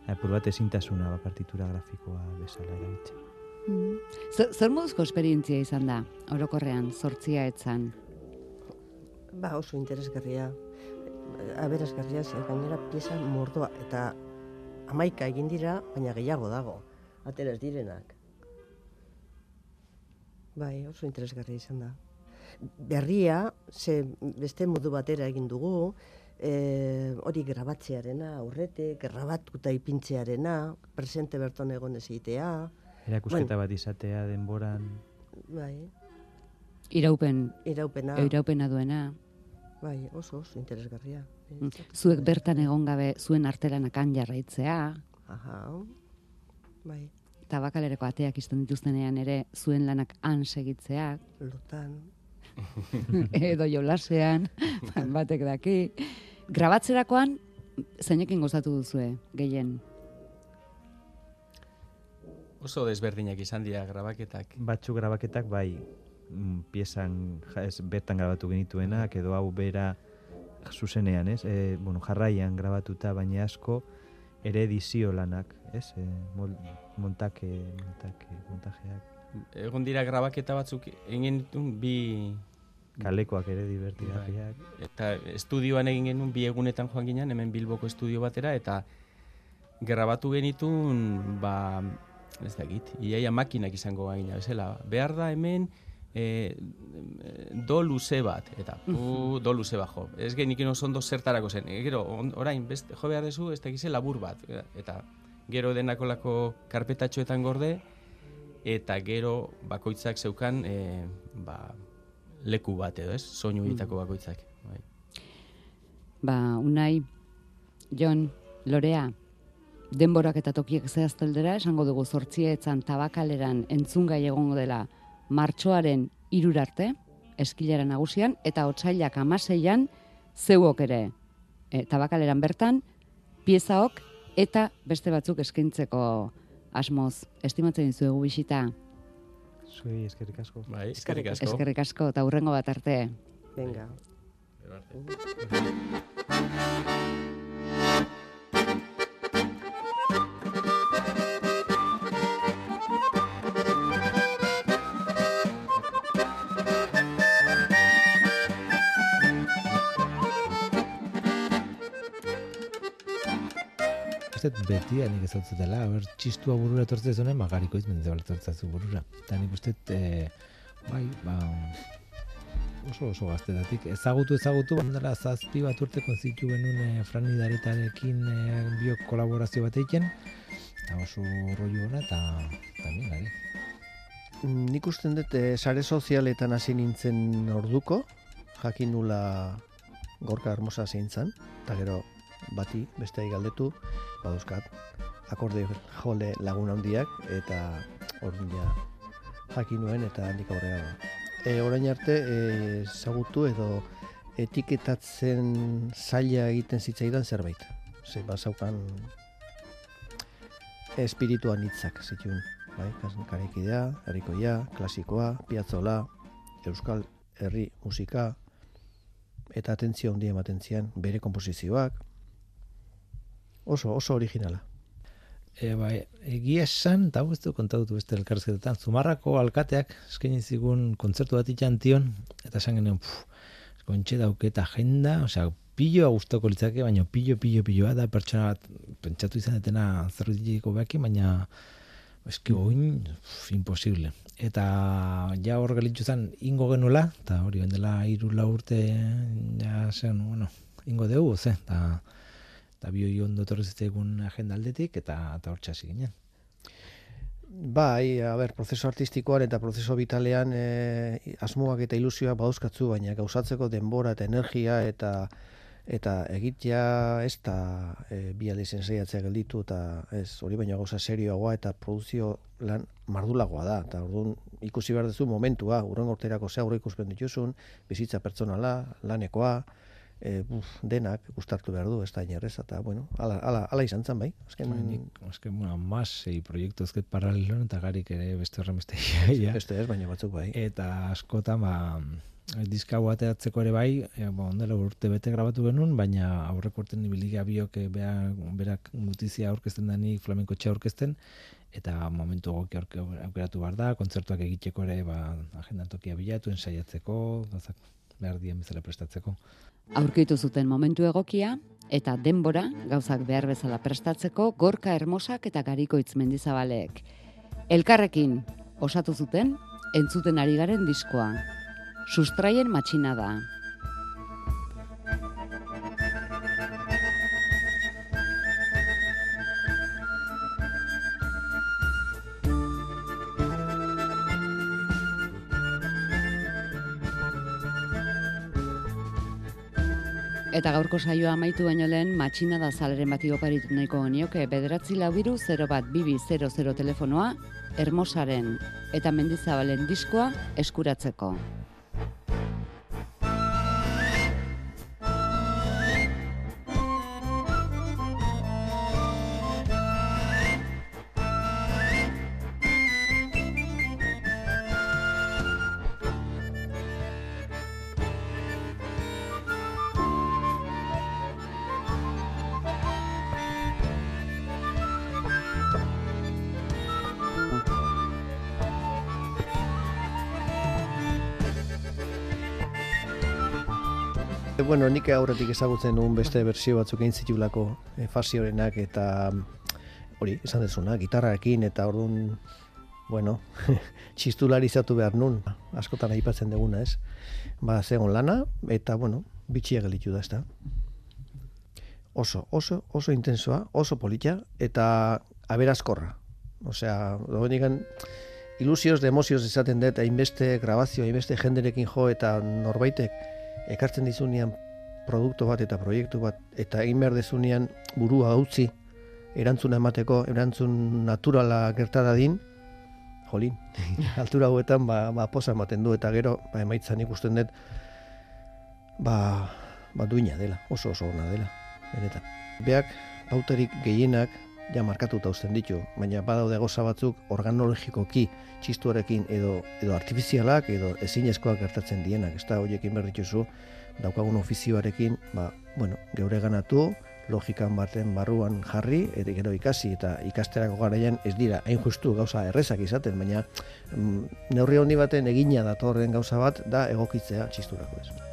Apur bat ezintasuna ba, partitura grafikoa bezala erabiltzen. Zer, zer moduzko esperientzia izan da, orokorrean, sortzia etzan? Ba, oso interesgarria. Aberazgarria, ze gainera pieza mordoa. Eta amaika egin dira, baina gehiago dago. Atera ez direnak. Bai, oso interesgarria izan da. Berria, ze beste modu batera egin dugu, e, hori grabatzearena, aurretik, grabatuta ipintzearena, presente berton egon ez egitea, Erakusketa bat izatea denboran, bai, Iraupen, iraupena, iraupena duena. Bai, oso, oso interesgarria. Mm. Zuek bertan egon gabe zuen artelanak han jarraitzea, Aha, bai, tabakalereko ateak izten dituztenean ere zuen lanak han segitzea, lotan, edo jolasean, batek daki. Grabatzerakoan, zeinekin gozatu duzue, gehien? Oso desberdinak izan dira grabaketak. batzuk grabaketak bai piezan ja, ez, bertan grabatu genituenak edo hau bera zuzenean, ez? E, bueno, jarraian grabatuta baina asko ere edizio lanak, ez? E, mol, montake, montake, montajeak, Egon dira grabaketa batzuk egin ditun bi kalekoak ere divertigarriak. eta estudioan egin genuen bi egunetan joan ginen hemen Bilboko estudio batera eta grabatu genitun ba ez dakit, iaia makinak izango gaina bezala. Behar da hemen e, do luze bat, eta pu, do luze bat jo. Ez genikin oso ondo zertarako zen. E, gero, on, orain, beste, jo behar dezu, ez dakize labur bat. Eta gero denakolako karpetatxoetan gorde, eta gero bakoitzak zeukan e, ba, leku bat edo, ez? Soinu egitako bakoitzak. Bai. Ba, unai, Jon, Lorea, denborak eta tokiek zehazteldera, esango dugu zortzietzan tabakaleran entzungai egongo dela martxoaren irurarte, eskilera nagusian, eta otsailak amaseian, zeuok ere, e, tabakaleran bertan, piezaok eta beste batzuk eskaintzeko asmoz. Estimatzen dizuegu bisita. Zuei eskerrik asko. Bai, eskerrik asko. Eskerrik asko, eta hurrengo bat arte. venga. Gero dut beti nik ez dela, ber, txistua burura etortzen zunen, magariko iz mendebal etortzen burura. Eta nik uste e, bai, ba, oso oso gaztetatik. Ezagutu ezagutu, bandela zazpi bat urteko zitu genuen e, Frani Daretarekin e, bio kolaborazio bat egiten, eta oso rollo ona, eta tamien gari. Nik usten dut eh, sare sozialetan hasi nintzen orduko, jakin nula gorka hermosa zein zan, eta gero bati besteai galdetu, baduzkat, akorde jole lagun handiak, eta orduan ja jakin nuen eta handik aurrera. E, orain arte e, ezagutu edo etiketatzen zaila egiten zitzaidan zerbait. Ze bazaukan espirituan hitzak zituen. Bai, karekidea, herrikoia, klasikoa, piazzola, euskal herri musika, eta atentzio handia ematen zian, bere komposizioak, oso, oso originala. E, bai, egia esan, eta du kontatutu beste elkarrizketetan, Zumarrako alkateak eskaini zigun kontzertu bat itxan tion, eta esan genuen, puf, kontxe dauketa agenda, osea, pilloa gustoko litzake, baina pillo, pillo, pilloa da pertsona bat pentsatu izan detena zerbitiko behaki, baina eski oin, imposible. Eta ja hor gelitzu zen ingo genuela, eta hori dela hiru lau urte, ja zen, bueno, ingo dugu, ze, eta eta bioi ondo etorri zitzaigun agenda aldetik, eta, eta hor txasi ginen. Bai, a ber, prozeso artistikoan eta prozeso vitalean e, asmoak eta ilusioak badauzkatzu, baina gauzatzeko denbora eta energia eta eta egitea ez da e, bi aldiz ensaiatzea gelditu eta ez hori baina gauza serioagoa eta produzio lan mardulagoa da eta orduan ikusi behar duzu momentua urren urterako ze aurre ikuspen dituzun bizitza pertsonala lanekoa e, buf, denak gustartu behar du ez da inerrez eta bueno ala, ala, ala izan zen bai azken nik, azken, bueno, masei proiektu ezket paralelon, eta garik ere beste horren beste ja. beste ez baina batzuk bai Eta askotan, ba, diska ateratzeko ere bai, e, ba, ondela urte bete grabatu genuen, baina aurreko urten ibilia biok e, bea, berak notizia aurkezten danik flamenko txea aurkezten, eta momentu egoki aukeratu behar da, kontzertuak egiteko ere, ba, agendan tokia bilatu, ensaiatzeko, gauzak behar dien bezala prestatzeko. Aurkitu zuten momentu egokia eta denbora gauzak behar bezala prestatzeko gorka hermosak eta garikoitz mendizabaleek. Elkarrekin osatu zuten entzuten ari garen diskoa. Sustraien matxina da. Eta gaurko saioa amaitu baino lehen matxina da zaleren bati oparitu nahiko genioke bederatzi laubiru 0 bat bibi 00 telefonoa Hermosaren eta Mendizabalen diskoa eskuratzeko. Bueno, nik aurretik ezagutzen nuen beste bersio batzuk egin zitulako e, fasiorenak eta mm, hori, esan dezuna, gitarrarekin eta orduan, bueno, txistularizatu behar nun, askotan aipatzen duguna, ez? Ba, zegon lana, eta, bueno, bitxia gelitu da, ez da? Oso, oso, oso intensoa, oso polita, eta aberazkorra. Osea, doenikan, ilusioz de emozioz esaten dut, hainbeste grabazio, hainbeste jenderekin jo, eta norbaitek ekartzen dizunean produktu bat eta proiektu bat eta egin behar dezunean burua utzi erantzuna emateko, erantzun naturala gerta dadin, jolin, altura hauetan ba, ba posa ematen du eta gero ba, emaitzan ikusten dut ba, ba duina dela, oso oso ona dela, benetan. Beak pautarik gehienak ja markatuta uzten ditu, baina badaude goza batzuk organologikoki txistuarekin edo edo artifizialak edo ezinezkoak gertatzen dienak, ez da hoiekin behar dituzu daukagun ofizioarekin, ba, bueno, geure ganatu, logikan baten barruan jarri, eta gero ikasi eta ikasterako garaian ez dira hain justu gauza errezak izaten, baina mm, neurri handi baten egina datorren gauza bat da egokitzea txisturako ez.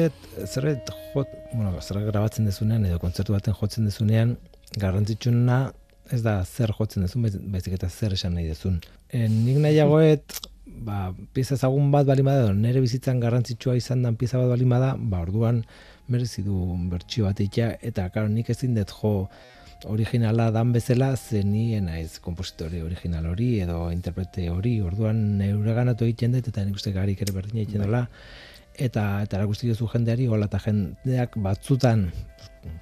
Uste, zerbait jot, bueno, zerbait grabatzen dezunean edo kontzertu baten jotzen dezunean, garrantzitsuena ez da zer jotzen dezun, baiz- baizik eta zer esan nahi dezun. E, nik nahiagoet, ba, pieza ezagun bat balin bada, nire bizitzan garrantzitsua izan dan pieza bat balin bada, ba, orduan merezi du bertsio bat egitea, eta karo, nik ezin dut jo originala dan bezala, ze ni ez naiz kompositore original hori edo interprete hori, orduan neure ganatu egiten dut, eta nik uste garik ere berdina egiten dela, eta eta erakusti duzu jendeari hola eta jendeak batzutan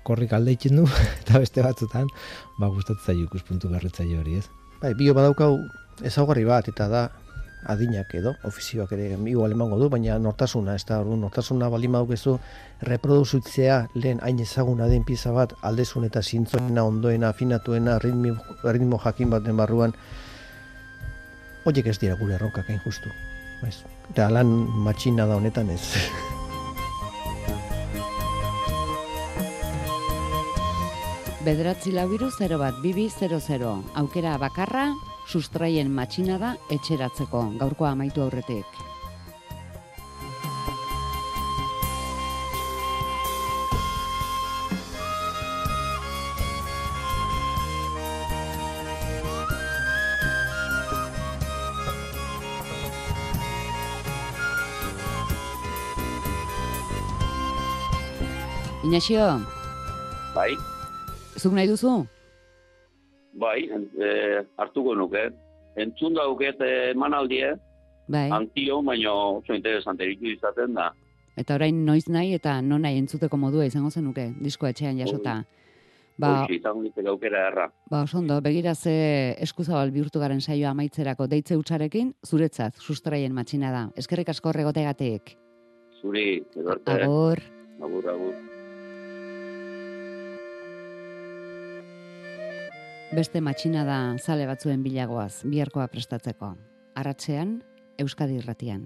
korrik alde egiten du eta beste batzutan ba gustatzen zaio ikuspuntu berritzaile hori, ez? Bai, bio badaukau ezaugarri bat eta da adinak edo, ofizioak ere igual emango du, baina nortasuna, ez da, orduan, nortasuna baldin badukezu reproduzitzea lehen hain ezaguna den pieza bat, aldezun eta zintzoena, ondoena, afinatuena, ritmo, ritmo jakin baten barruan, horiek ez dira gure erronkak hain justu. Ez. Eta lan matxina da honetan ez. Bederatzi labiru 0 bat bibi 00. Aukera bakarra, sustraien matxina da etxeratzeko, gaurkoa amaitu aurretik. Inaxio, Bai, zuk nahi duzu? bai, e, hartuko nuke. Entzun dauket eh, emanaldie, Bai. antio, baina oso interesante ditu izaten da. Eta orain noiz nahi eta non nahi entzuteko modua izango zenuke, disko etxean jasota. Ba, Hoxe, izango aukera erra. ba oso ondo, begira ze eskuzabal bihurtu garen saioa amaitzerako deitze utxarekin, zuretzat, sustraien matxina da. Eskerrik asko horregotegatik. Zuri, edo arte. Agur. Agur, agur. Beste matxina da zale batzuen bilagoaz, biharkoa prestatzeko. Arratxean, Euskadi irratian.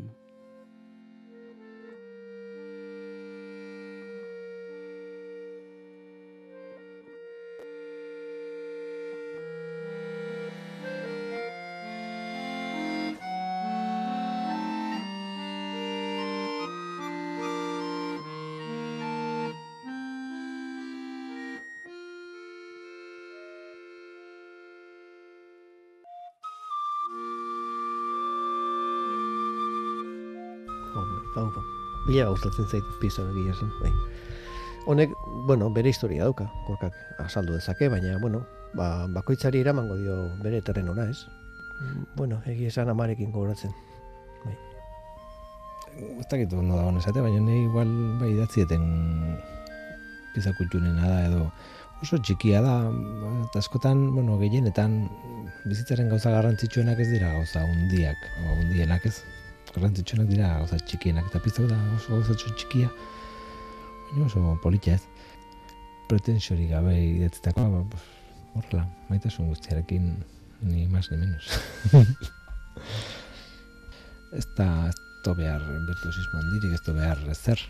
Bila gustatzen zait pieza egia esan, bai. Honek, bueno, bere historia dauka, gorkak azaldu dezake, baina, bueno, ba, bakoitzari eramango dio bere terrenora, ez? Bueno, egia esan amarekin gogoratzen. Ez dakit ondo da esate, baina nahi igual bai idatzieten pieza kutxunena da edo oso txikia da, eta askotan, bueno, gehienetan bizitzaren gauza garrantzitsuenak ez dira gauza hundiak, o hundienak ez, garrantzitsuenak dira gauza txikienak, eta piztu da oso gauza txikia, baina oso politia ez. Pretensiorik gabe idatzitakoa, pues, horrela, maitasun guztiarekin ni más ni menos. ez da, ez da behar virtuosismo handirik, ez behar ezer,